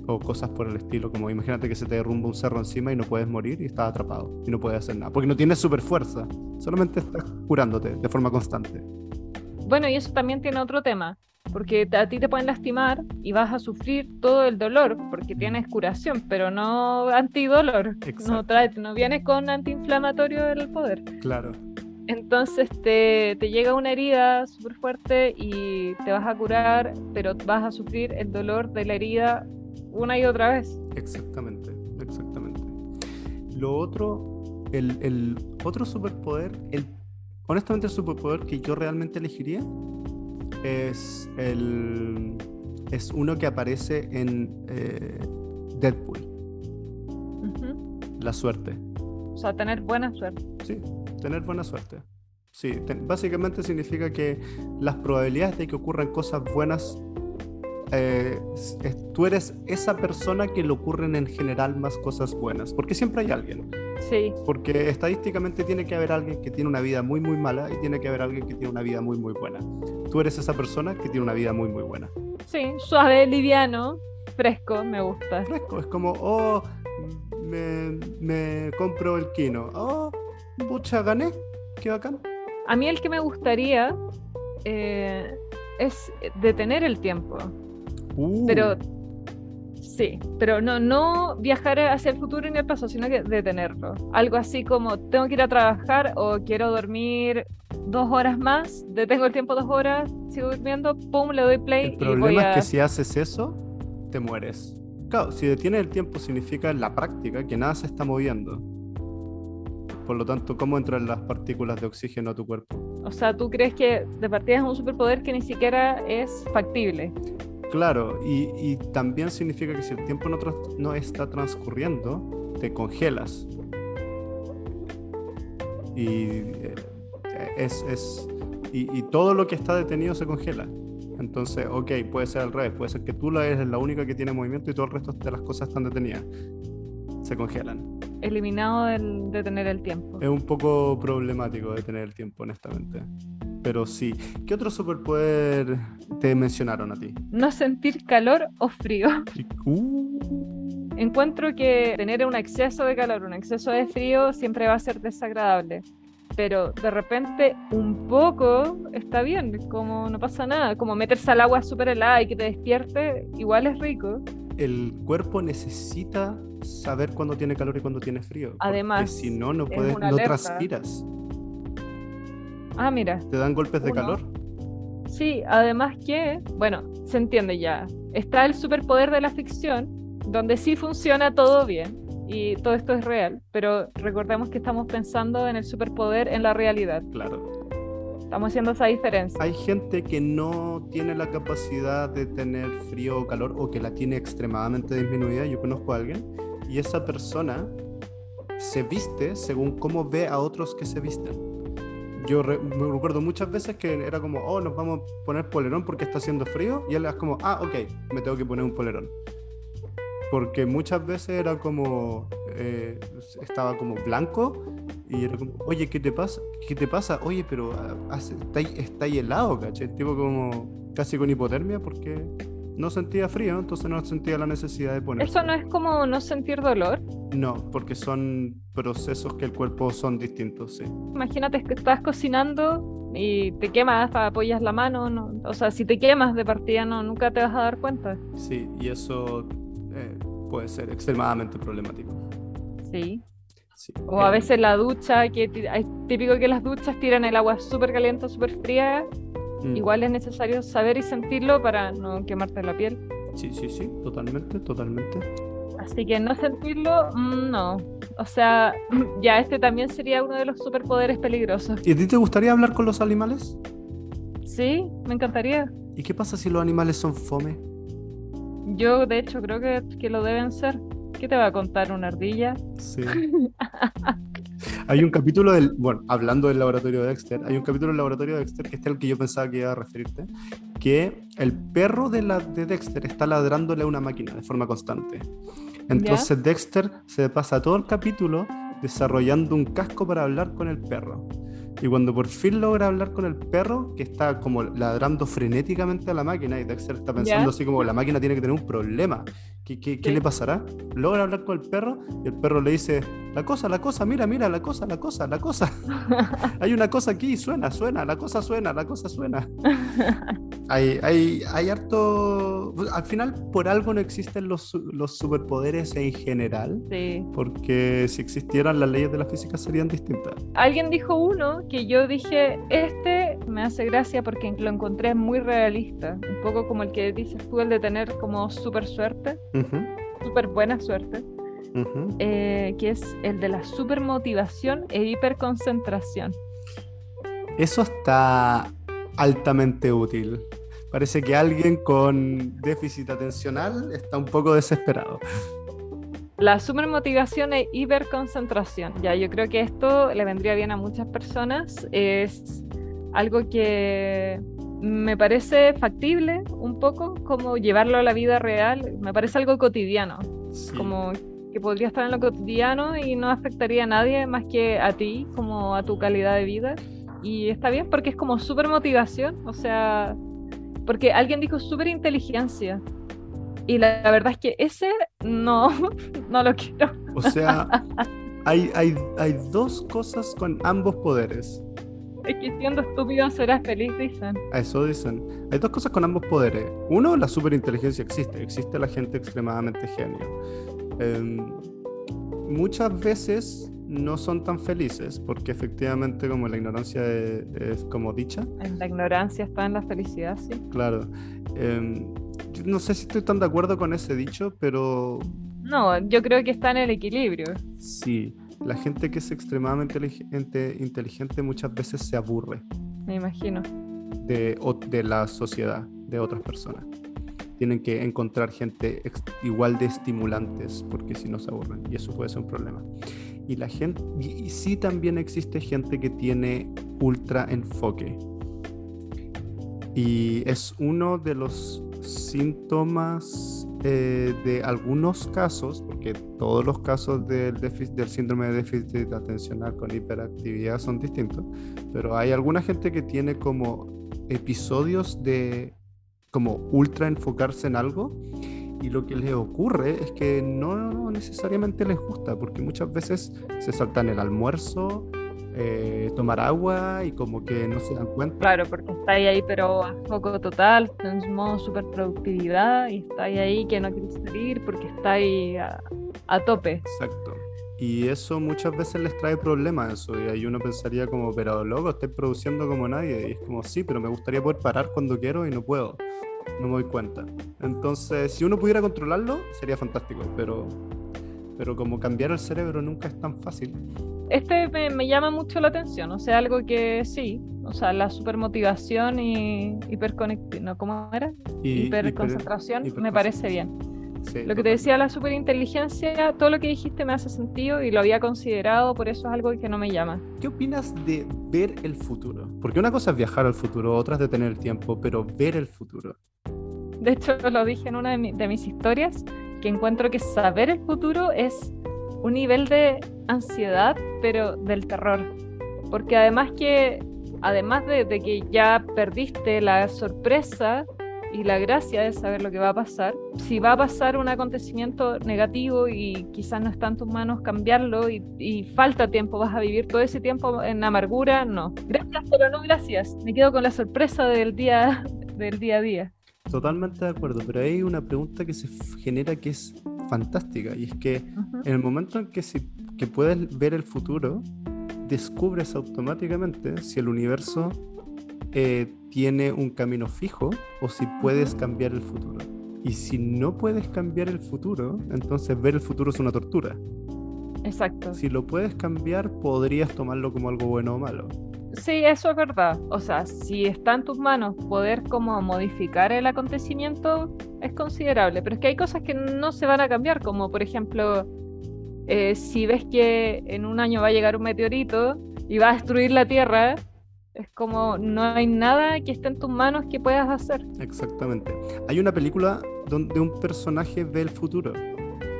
o cosas por el estilo, como imagínate que se te derrumba un cerro encima y no puedes morir y estás atrapado y no puedes hacer nada, porque no tienes super fuerza, solamente estás curándote de forma constante. Bueno, y eso también tiene otro tema, porque a ti te pueden lastimar y vas a sufrir todo el dolor, porque tienes curación, pero no antidolor, no, trae, no vienes con antiinflamatorio del poder. Claro. Entonces te, te llega una herida súper fuerte y te vas a curar, pero vas a sufrir el dolor de la herida una y otra vez. Exactamente, exactamente. Lo otro, el, el otro superpoder, el, honestamente el superpoder que yo realmente elegiría es el es uno que aparece en eh, Deadpool. La suerte. O sea, tener buena suerte. Sí, tener buena suerte. Sí, básicamente significa que las probabilidades de que ocurran cosas buenas eh, tú eres esa persona que le ocurren en general más cosas buenas, porque siempre hay alguien. Sí. Porque estadísticamente tiene que haber alguien que tiene una vida muy, muy mala y tiene que haber alguien que tiene una vida muy, muy buena. Tú eres esa persona que tiene una vida muy, muy buena. Sí, suave, liviano, fresco, me gusta. Fresco, es como, oh, me, me compro el kino. Oh, pucha, gané, qué bacán. A mí el que me gustaría eh, es detener el tiempo. Pero uh. sí, pero no, no viajar hacia el futuro ni el pasado, sino que detenerlo. Algo así como tengo que ir a trabajar o quiero dormir dos horas más, detengo el tiempo dos horas, sigo durmiendo, pum, le doy play. El problema es que si haces eso, te mueres. Claro, si detienes el tiempo significa en la práctica que nada se está moviendo. Por lo tanto, ¿cómo entran las partículas de oxígeno a tu cuerpo? O sea, ¿tú crees que de partida es un superpoder que ni siquiera es factible? Claro, y, también significa que si el tiempo no, no está transcurriendo, te congelas. Y eh, es, es y, todo lo que está detenido se congela. Entonces, ok, puede ser al revés, puede ser que tú eres la única que tiene movimiento y todo el resto de las cosas están detenidas. Se congelan. Eliminado el detener el tiempo. Es un poco problemático detener el tiempo, honestamente pero sí. ¿Qué otro superpoder te mencionaron a ti? No sentir calor o frío. [LAUGHS] Uh. Encuentro que tener un exceso de calor, un exceso de frío siempre va a ser desagradable. Pero de repente un poco está bien, como no pasa nada, como meterse al agua súper helada y que te despierte, igual es rico. El cuerpo necesita saber cuándo tiene calor y cuándo tiene frío. Además, si no, no, puedes, no transpiras. Ah, mira. ¿Te dan golpes de calor? Sí, además que, bueno, se entiende ya. Está el superpoder de la ficción, donde sí funciona todo bien y todo esto es real, pero recordemos que estamos pensando en el superpoder en la realidad. Claro. Estamos haciendo esa diferencia. Hay gente que no tiene la capacidad de tener frío o calor o que la tiene extremadamente disminuida. Yo conozco a alguien y esa persona se viste según cómo ve a otros que se visten yo me recuerdo muchas veces que era como, oh, nos vamos a poner polerón porque está haciendo frío. Y él es como, ah, ok, me tengo que poner un polerón. Porque muchas veces era como, eh, estaba como blanco y era como, oye, ¿qué te pasa? ¿Qué te pasa? Oye, pero ah, está, está helado, ¿cachai? Tipo como casi con hipotermia porque no sentía frío, entonces no sentía la necesidad de ponerse. ¿Eso no es como no sentir dolor? No, porque son procesos que el cuerpo son distintos, sí. Imagínate que estás cocinando y te quemas, apoyas la mano, no, o sea, si te quemas de partida no, nunca te vas a dar cuenta. Sí, y eso eh, puede ser extremadamente problemático. Sí. Sí. O a veces la ducha, que es típico que las duchas tiran el agua súper caliente súper fría. Mm, Igual es necesario saber y sentirlo para no quemarte la piel. Sí, sí, sí, totalmente, totalmente. Así que no sentirlo, mm, no. O sea, [CLEARS THROAT] ya este también sería uno de los superpoderes peligrosos. ¿Y a ti te gustaría hablar con los animales? Sí, me encantaría. ¿Y qué pasa si los animales son fome? Yo, de hecho, creo que, que lo deben ser. ¿Qué te va a contar una ardilla? Sí. [LAUGHS] Hay un capítulo del, bueno, hablando del laboratorio de Dexter, hay un capítulo del laboratorio de Dexter que este es el que yo pensaba que iba a referirte, que el perro de, la, de Dexter está ladrándole a una máquina de forma constante. Entonces Dexter se pasa todo el capítulo desarrollando un casco para hablar con el perro. Y cuando por fin logra hablar con el perro, que está como ladrando frenéticamente a la máquina, y Dexter está pensando Ya. así como la máquina tiene que tener un problema. ¿Qué, qué- qué Sí. le pasará? Logra hablar con el perro y el perro le dice, la cosa, la cosa, mira, mira, la cosa, la cosa, la cosa. [LAUGHS] hay una cosa aquí, suena, suena, la cosa suena, la cosa suena. Hay, hay, hay harto... Al final, por algo no existen los, los superpoderes en general, Sí. porque si existieran las leyes de la física serían distintas. Alguien dijo uno que yo dije, este me hace gracia porque lo encontré muy realista. Un poco como el que dices tú, el de tener como súper suerte, Ujú, súper buena suerte, eh, que es el de la super motivación e hiperconcentración. Eso está altamente útil. Parece que alguien con déficit atencional está un poco desesperado. La supermotivación e hiperconcentración. Ya, yo creo que esto le vendría bien a muchas personas. Es algo que me parece factible un poco, como llevarlo a la vida real. Me parece algo cotidiano, Sí. como que podría estar en lo cotidiano y no afectaría a nadie más que a ti, como a tu calidad de vida. Y está bien porque es como supermotivación, o sea, porque alguien dijo superinteligencia. Y la, la verdad es que ese no, [LAUGHS] no lo quiero. O sea, [LAUGHS] hay, hay, hay dos cosas con ambos poderes. Es que siendo estúpido serás feliz, dicen. A eso dicen. Hay dos cosas con ambos poderes. Uno, la superinteligencia existe. Existe la gente extremadamente genio. Em, muchas veces no son tan felices porque efectivamente como la ignorancia es, es como dicha. En la ignorancia está en la felicidad, sí. Claro. Em, yo no sé si estoy tan de acuerdo con ese dicho, pero No, yo creo que está en el equilibrio. sí. La gente que es extremadamente inteligente, inteligente muchas veces se aburre. Me imagino. de, de la sociedad, de otras personas. Tienen que encontrar gente igual de estimulantes porque si no se aburren y eso puede ser un problema. Y la gente, y, y sí también existe gente que tiene ultra enfoque. Y es uno de los síntomas eh, de algunos casos, porque todos los casos del, síndrome de déficit atencional con hiperactividad son distintos, pero hay alguna gente que tiene como episodios de como ultra enfocarse en algo y lo que les ocurre es que no necesariamente les gusta porque muchas veces se saltan el almuerzo, eh, tomar agua y como que no se dan cuenta. Claro, porque estáis ahí, pero a foco total, en modo super productividad, y estáis ahí que no queréis salir porque estáis a, a tope. Exacto. Y eso muchas veces les trae problemas eso. Y ahí uno pensaría como, pero loco, estoy produciendo como nadie. Y es como, sí, pero me gustaría poder parar cuando quiero y no puedo. No me doy cuenta. Entonces, si uno pudiera controlarlo, sería fantástico. Pero, pero como cambiar el cerebro nunca es tan fácil. Este me, me llama mucho la atención, o sea, algo que sí, o sea, la supermotivación y hiperconectividad, ¿no? ¿Cómo era? Y, Hiperconcentración, me hiperconcentración. parece bien. sí, Lo que te decía la superinteligencia, todo lo que dijiste me hace sentido y lo había considerado, por eso es algo que no me llama. ¿Qué opinas de ver el futuro? Porque una cosa es viajar al futuro, otra es detener el tiempo, pero ver el futuro. De hecho, lo dije en una de, mi- de mis historias, que encuentro que saber el futuro es un nivel de ansiedad, pero del terror. Porque además que, además de, de que ya perdiste la sorpresa y la gracia es saber lo que va a pasar. Si va a pasar un acontecimiento negativo y quizás no está en tus manos cambiarlo y, y falta tiempo, vas a vivir todo ese tiempo en amargura, no. Gracias, pero no gracias. Me quedo con la sorpresa del día, [LAUGHS] del día a día. Totalmente de acuerdo, pero hay una pregunta que se genera que es fantástica y es que en el momento en que, si, que puedes ver el futuro, descubres automáticamente si el universo eh, tiene un camino fijo o si puedes cambiar el futuro. Y si no puedes cambiar el futuro, entonces ver el futuro es una tortura. Exacto. Si lo puedes cambiar, podrías tomarlo como algo bueno o malo. Sí, eso es verdad. O sea, si está en tus manos poder como modificar el acontecimiento, es considerable. Pero es que hay cosas que no se van a cambiar, como por ejemplo, eh, si ves que en un año va a llegar un meteorito y va a destruir la Tierra, es como no hay nada que esté en tus manos que puedas hacer. Exactamente. Hay una película donde un personaje ve el futuro.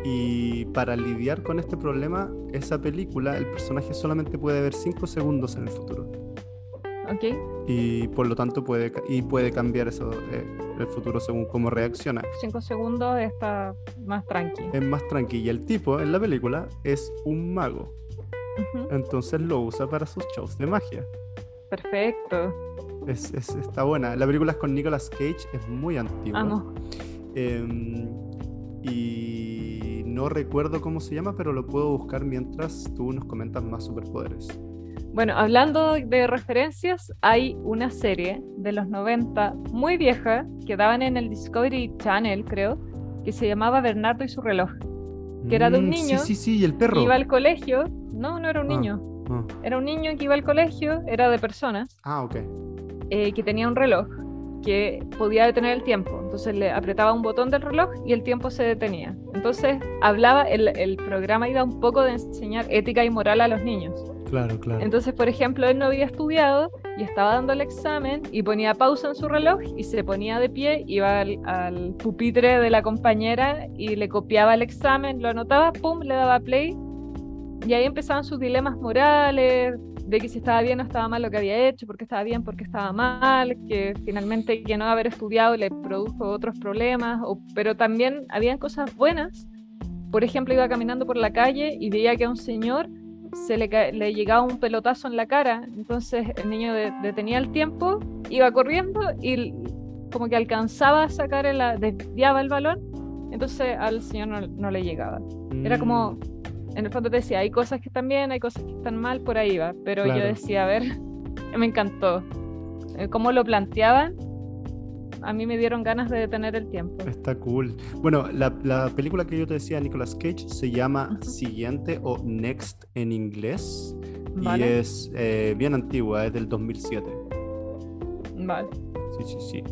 Y para lidiar con este problema, esa película, el personaje solamente puede ver 5 segundos en el futuro. ¿Ok? Y por lo tanto puede, y puede cambiar eso, eh, el futuro según cómo reacciona. 5 segundos está más tranquilo. Es más tranquilo. Y el tipo en la película es un mago. Entonces lo usa para sus shows de magia. Perfecto. Es, es, está buena. La película es con Nicolas Cage, es muy antigua. Em, y no recuerdo cómo se llama, pero lo puedo buscar mientras tú nos comentas más superpoderes. Bueno, hablando de referencias, hay una serie de los 90 muy vieja que daban en el Discovery Channel, creo, que se llamaba Bernardo y su reloj. Que era de un Mm, niño Sí, sí, sí, y el perro. que iba al colegio. No, no era un Ah. niño. Ah, Era un niño que iba al colegio, era de personas, Ah, ok. eh, que tenía un reloj que podía detener el tiempo. Entonces le apretaba un botón del reloj y el tiempo se detenía. Entonces hablaba, el, el programa iba un poco de enseñar ética y moral a los niños. Claro, claro. Entonces, por ejemplo, él no había estudiado y estaba dando el examen y ponía pausa en su reloj y se ponía de pie, iba al, al pupitre de la compañera y le copiaba el examen, lo anotaba, pum, le daba play y ahí empezaban sus dilemas morales de que si estaba bien o estaba mal lo que había hecho, porque estaba bien, porque estaba mal, que finalmente que no haber estudiado le produjo otros problemas, pero también habían cosas buenas. Por ejemplo, iba caminando por la calle y veía que a un señor se le, llegaba un pelotazo en la cara, entonces el niño de- detenía el tiempo, iba corriendo y como que alcanzaba a sacar, el, desviaba el balón, entonces al señor no, no le llegaba. Era como, Mm, en el fondo te decía, hay cosas que están bien, hay cosas que están mal, por ahí va, pero Claro. yo decía, a ver, [LAUGHS] me encantó. Eh, Cómo lo planteaban, a mí me dieron ganas de detener el tiempo. Está cool. Bueno, la, la película que yo te decía, Nicolas Cage, se llama. Siguiente o Next en inglés. Vale. Y es eh, bien antigua, es del 2007. Vale. Sí, sí, sí.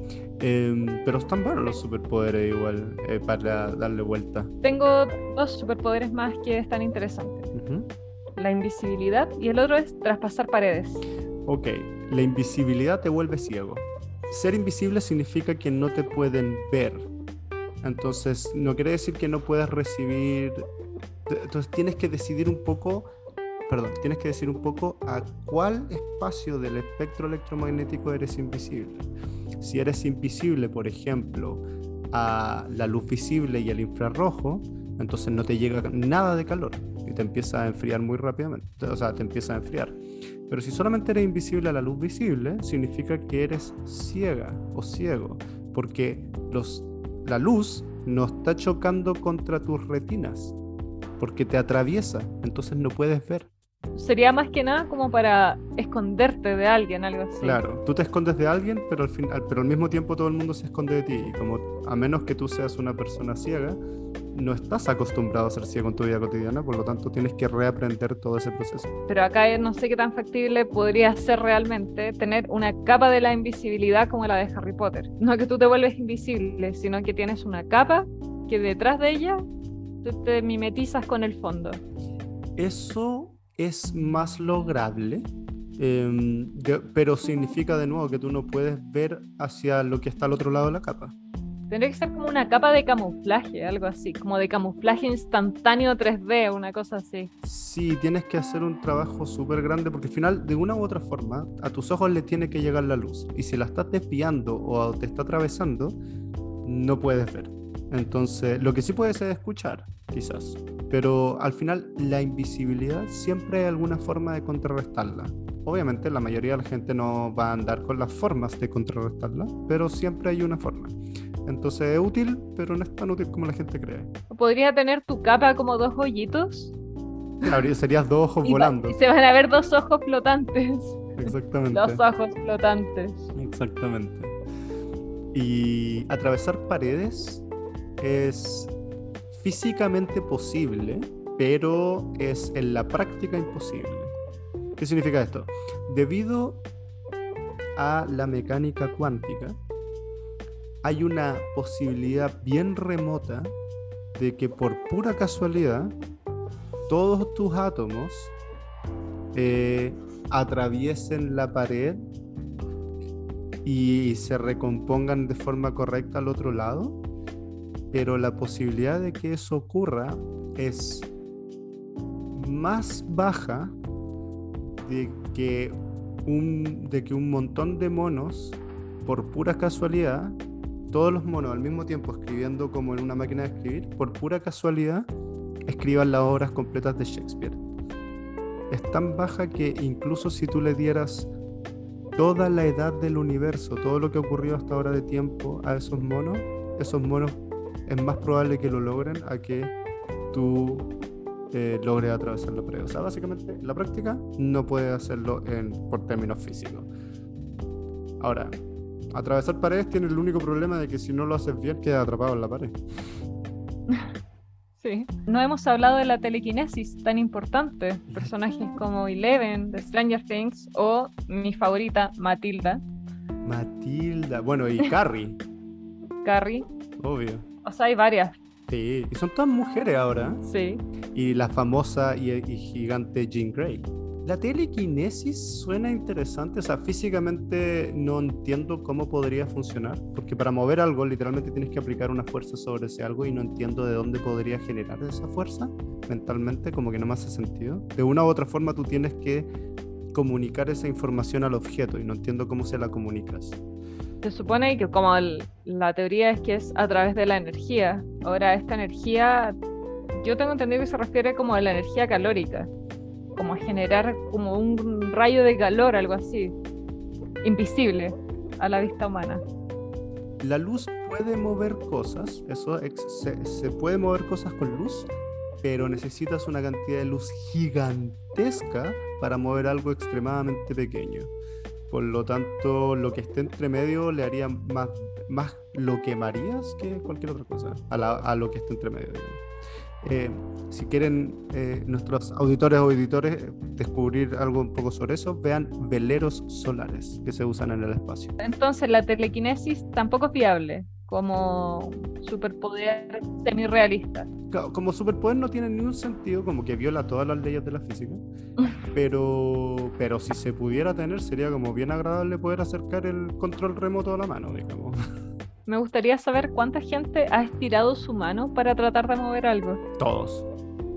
Em, pero están buenos los superpoderes igual, eh, para darle vuelta. Tengo dos superpoderes más que están interesantes. La invisibilidad y el otro es traspasar paredes. Ok, la invisibilidad te vuelve ciego. Ser invisible significa que no te pueden ver. Entonces, no quiere decir que no puedas recibir... Entonces, tienes que decidir un poco, perdón, tienes que decir un poco a cuál espacio del espectro electromagnético eres invisible. Si eres invisible, por ejemplo, a la luz visible y al infrarrojo, entonces no te llega nada de calor y te empieza a enfriar muy rápidamente. O sea, te empieza a enfriar. Pero si solamente eres invisible a la luz visible, significa que eres ciega o ciego, porque la luz no está chocando contra tus retinas, porque te atraviesa, entonces no puedes ver. Sería más que nada como para esconderte de alguien, algo así. Claro, tú te escondes de alguien, pero al, fin, pero al mismo tiempo todo el mundo se esconde de ti. Y como a menos que tú seas una persona ciega, no estás acostumbrado a ser ciego en tu vida cotidiana, por lo tanto tienes que reaprender todo ese proceso. Pero acá eh, no sé qué tan factible podría ser realmente tener una capa de la invisibilidad como la de Harry Potter. No que tú te vuelves invisible, sino que tienes una capa que detrás de ella te mimetizas con el fondo. Eso es más lograble, de- pero significa de nuevo que tú no puedes ver hacia lo que está al otro lado de la capa. Tendría que ser como una capa de camuflaje, algo así, como de camuflaje instantáneo 3D, una cosa así. Sí, tienes que hacer un trabajo súper grande porque al final, de una u otra forma, a tus ojos le tiene que llegar la luz. Y si la estás desviando o te está atravesando, no puedes ver. Entonces, lo que sí puedes es escuchar, quizás. Pero al final, la invisibilidad siempre hay alguna forma de contrarrestarla. Obviamente, la mayoría de la gente no va a andar con las formas de contrarrestarla, pero siempre hay una forma. Entonces es útil, pero no es tan útil como la gente cree. ¿Podría tener tu capa como dos hoyitos? serías dos ojos volando. Y se van a ver dos ojos flotantes. Exactamente. Dos ojos flotantes. Exactamente. Y atravesar paredes es físicamente posible, pero es en la práctica imposible. ¿Qué significa esto? Debido a la mecánica cuántica, hay una posibilidad bien remota de que por pura casualidad todos tus átomos eh, atraviesen la pared y se recompongan de forma correcta al otro lado, pero la posibilidad de que eso ocurra es más baja de que un, de que un montón de monos, por pura casualidad, todos los monos al mismo tiempo escribiendo como en una máquina de escribir, por pura casualidad, escriban las obras completas de Shakespeare. Es tan baja que incluso si tú le dieras toda la edad del universo, todo lo que ha ocurrido hasta ahora de tiempo a esos monos, esos monos es más probable que lo logren a que tú eh, logres atravesar la pared. O sea, básicamente, en la práctica no puedes hacerlo en, por términos físicos. Ahora, atravesar paredes tiene el único problema de que si no lo haces bien, quedas atrapado en la pared. [LAUGHS] Sí. No hemos hablado de la telequinesis tan importante. Personajes [LAUGHS] como Eleven de Stranger Things o mi favorita, Matilda. Matilda. Bueno, y Carrie. Carrie. Obvio. O sea, hay varias. Sí, y son todas mujeres ahora. Sí. Y la famosa y, y gigante Jean Grey. La telequinesis suena interesante, o sea, físicamente no entiendo cómo podría funcionar, porque para mover algo literalmente tienes que aplicar una fuerza sobre ese algo y no entiendo de dónde podría generar esa fuerza mentalmente, como que no me hace sentido. De una u otra forma tú tienes que comunicar esa información al objeto y no entiendo cómo se la comunicas. Se supone que como la teoría es que es a través de la energía. Ahora, esta energía, yo tengo entendido que se refiere como a la energía calórica como a generar como un rayo de calor, algo así, invisible a la vista humana. La luz puede mover cosas, eso se, se puede mover cosas con luz, pero necesitas una cantidad de luz gigantesca para mover algo extremadamente pequeño. Por lo tanto, lo que esté entre medio le haría más, más lo quemarías que cualquier otra cosa a, a lo que esté entre medio. Eh, si quieren eh, nuestros auditores o editores descubrir algo un poco sobre eso, vean veleros solares que se usan en el espacio. Entonces la telequinesis tampoco es viable como superpoder semi-realista. Como superpoder no tiene ningún sentido, como que viola todas las leyes de la física, pero, pero si se pudiera tener sería como bien agradable poder acercar el control remoto a la mano, digamos. [LAUGHS] Me gustaría saber cuánta gente ha estirado su mano para tratar de mover algo. Todos.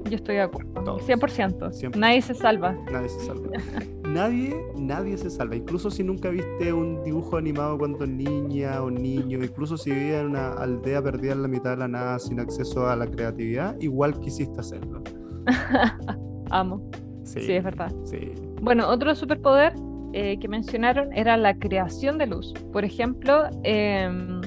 Yo estoy de acuerdo. 100%. Nadie se salva. Nadie se salva. [LAUGHS] nadie, nadie se salva. Incluso si nunca viste un dibujo animado cuando niña o niño, incluso si vivías en una aldea perdida en la mitad de la nada sin acceso a la creatividad, igual quisiste hacerlo. [LAUGHS] Amo. Sí, sí, es verdad. Sí. Bueno, otro superpoder eh, que mencionaron era la creación de luz. Por ejemplo, em,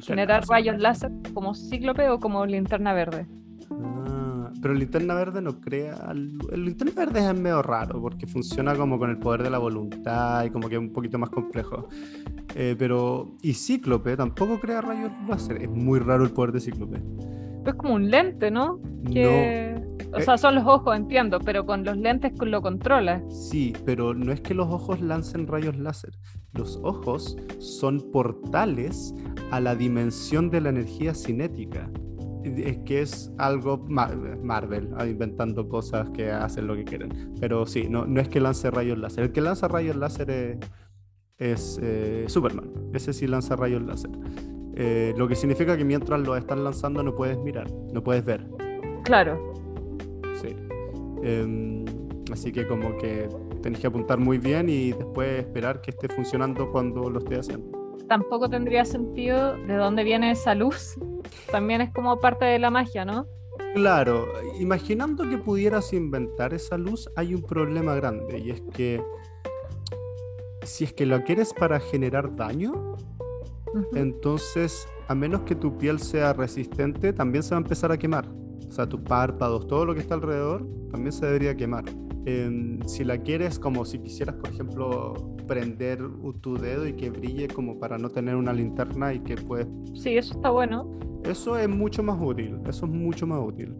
generar rayos láser como cíclope o como linterna verde. Ah, pero linterna verde no crea. El linterna verde es medio raro porque funciona como con el poder de la voluntad y como que es un poquito más complejo. Eh, pero. Y cíclope tampoco crea rayos láser. Es muy raro el poder de cíclope. Es como un lente, ¿no? Que... No o sea, son los ojos, entiendo, pero con los lentes lo controla. Sí, pero no es que los ojos lancen rayos láser. Los ojos son portales a la dimensión de la energía cinética. Es que es algo Marvel, ah, inventando cosas que hacen lo que quieren. Pero sí, no, no es que lance rayos láser. El que lanza rayos láser es, es eh, Superman. Ese sí lanza rayos láser. Eh, lo que significa que mientras lo están lanzando no puedes mirar, no puedes ver. Claro. Sí. Em, así que como que tenés que apuntar muy bien y después esperar que esté funcionando cuando lo esté haciendo. Tampoco tendría sentido de dónde viene esa luz. También es como parte de la magia, ¿no? Claro, imaginando que pudieras inventar esa luz, hay un problema grande y es que si es que lo quieres para generar daño, entonces a menos que tu piel sea resistente, también se va a empezar a quemar. O sea, tus párpados, todo lo que está alrededor, también se debería quemar. si la quieres como si quisieras, por ejemplo, prender tu dedo y que brille como para no tener una linterna y que puedes... Sí, eso está bueno. Eso es mucho más útil, eso es mucho más útil.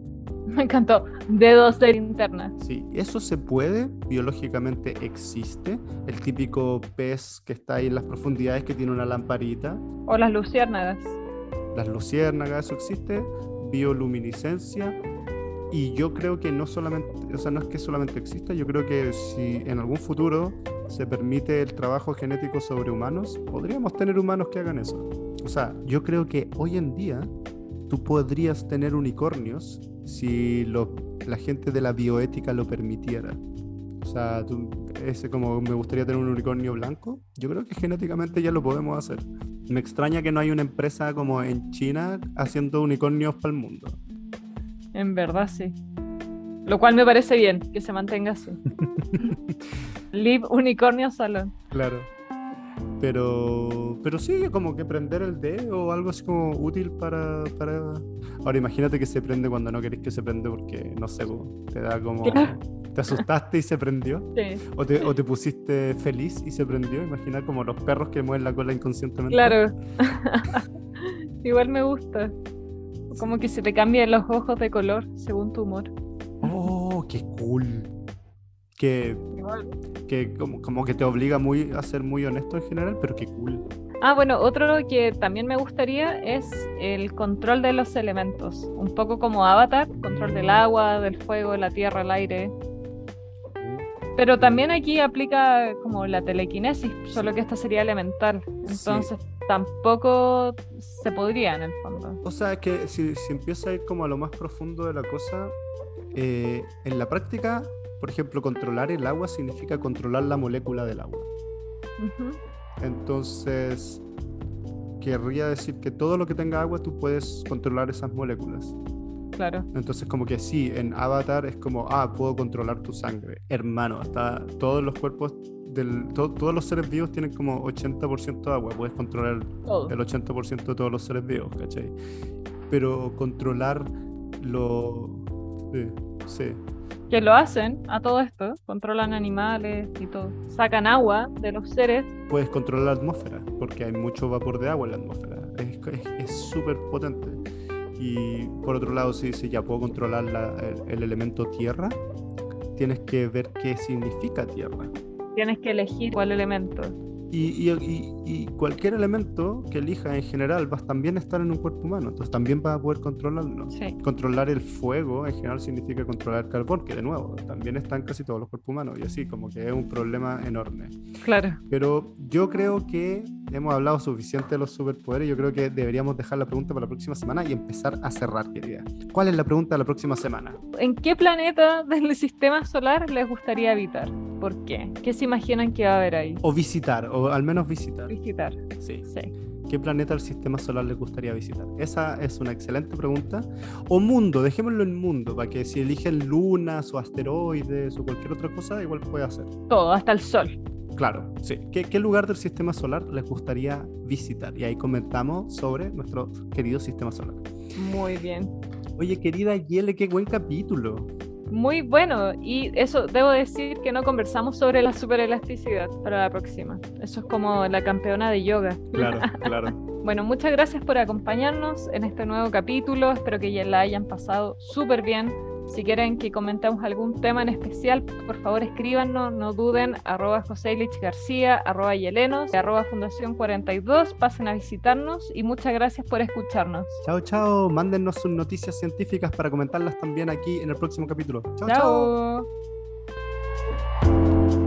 Me encantó. Dedos de linterna. Sí, eso se puede, biológicamente existe. El típico pez que está ahí en las profundidades que tiene una lamparita. O las luciérnagas. Las luciérnagas, eso existe. Bioluminiscencia. Y yo creo que no solamente, o sea, no es que solamente exista, yo creo que si en algún futuro se permite el trabajo genético sobre humanos, podríamos tener humanos que hagan eso. O sea, yo creo que hoy en día tú podrías tener unicornios si la gente de la bioética lo permitiera. O sea, ese como me gustaría tener un unicornio blanco, yo creo que genéticamente ya lo podemos hacer. Me extraña que no hay una empresa como en China haciendo unicornios para el mundo. En verdad, sí. Lo cual me parece bien, que se mantenga así. [LAUGHS] Live Unicornio Salón. Claro. Pero, pero sí, como que prender el D o algo así como útil para, para... Ahora imagínate que se prende cuando no querés que se prende porque, no sé, te da como... ¿Te asustaste y se prendió? Sí. O te, o [LAUGHS] te pusiste feliz y se prendió. Imagina como los perros que mueven la cola inconscientemente. Claro. [LAUGHS] Igual me gusta. Como que se te cambian los ojos de color según tu humor. Oh, qué cool que, que como, que te obliga muy a ser muy honesto en general, pero qué cool. Ah, bueno, otro que también me gustaría es el control de los elementos, un poco como Avatar, control del agua, del fuego, la tierra, el aire. Pero también aquí aplica como la telequinesis, solo que esta sería elemental. Entonces tampoco se podría en el fondo. O sea, que si, si empieza a ir como a lo más profundo de la cosa, eh, en la práctica por ejemplo, controlar el agua significa controlar la molécula del agua. Entonces, querría decir que todo lo que tenga agua tú puedes controlar esas moléculas. Claro. Entonces, como que sí, en Avatar es como, ah, puedo controlar tu sangre. Hermano, hasta todos los cuerpos, del, todos los seres vivos tienen como 80% de agua. Puedes controlar el 80% de todos los seres vivos, ¿cachai? Pero controlar lo... Sí, sí que lo hacen a todo esto, controlan animales y todo, sacan agua de los seres. Puedes controlar la atmósfera, porque hay mucho vapor de agua en la atmósfera, es súper potente. Y por otro lado, si, si ya puedo controlar el elemento tierra, tienes que ver qué significa tierra. Tienes que elegir cuál elemento. Y, cualquier elemento que elija en general va a también estar en un cuerpo humano, entonces también va a poder controlarlo. Controlar el fuego en general significa controlar el carbón, que de nuevo también está en casi todos los cuerpos humanos, y así como que es un problema enorme. Claro. Pero yo creo que hemos hablado suficiente de los superpoderes, yo creo que deberíamos dejar la pregunta para la próxima semana y empezar a cerrar, querida. ¿Cuál es la pregunta de la próxima semana? ¿En qué planeta del sistema solar les gustaría habitar? ¿Por qué? ¿Qué se imaginan que va a haber ahí? O visitar, o al menos visitar. Visitar. Sí. ¿Qué planeta del sistema solar les gustaría visitar? Esa es una excelente pregunta. O mundo, dejémoslo en mundo, para que si eligen lunas o asteroides o cualquier otra cosa, igual puede hacer. Todo, hasta el sol. Claro, sí. ¿Qué, ¿Qué, lugar del sistema solar les gustaría visitar? Y ahí comentamos sobre nuestro querido sistema solar. Muy bien. Oye, querida Yele, qué buen capítulo muy bueno. Y eso, debo decir que no conversamos sobre la superelasticidad para la próxima. Eso es como la campeona de yoga. Claro, [LAUGHS] claro. bueno, muchas gracias por acompañarnos en este nuevo capítulo. Espero que ya la hayan pasado súper bien. Si quieren que comentemos algún tema en especial, por favor escríbanos, no duden, arroba José Lich García, arroba Yelenos, arroba Fundación 42, pasen a visitarnos y muchas gracias por escucharnos. Chao, chao, mándennos sus noticias científicas para comentarlas también aquí en el próximo capítulo. Chao, chao. chao.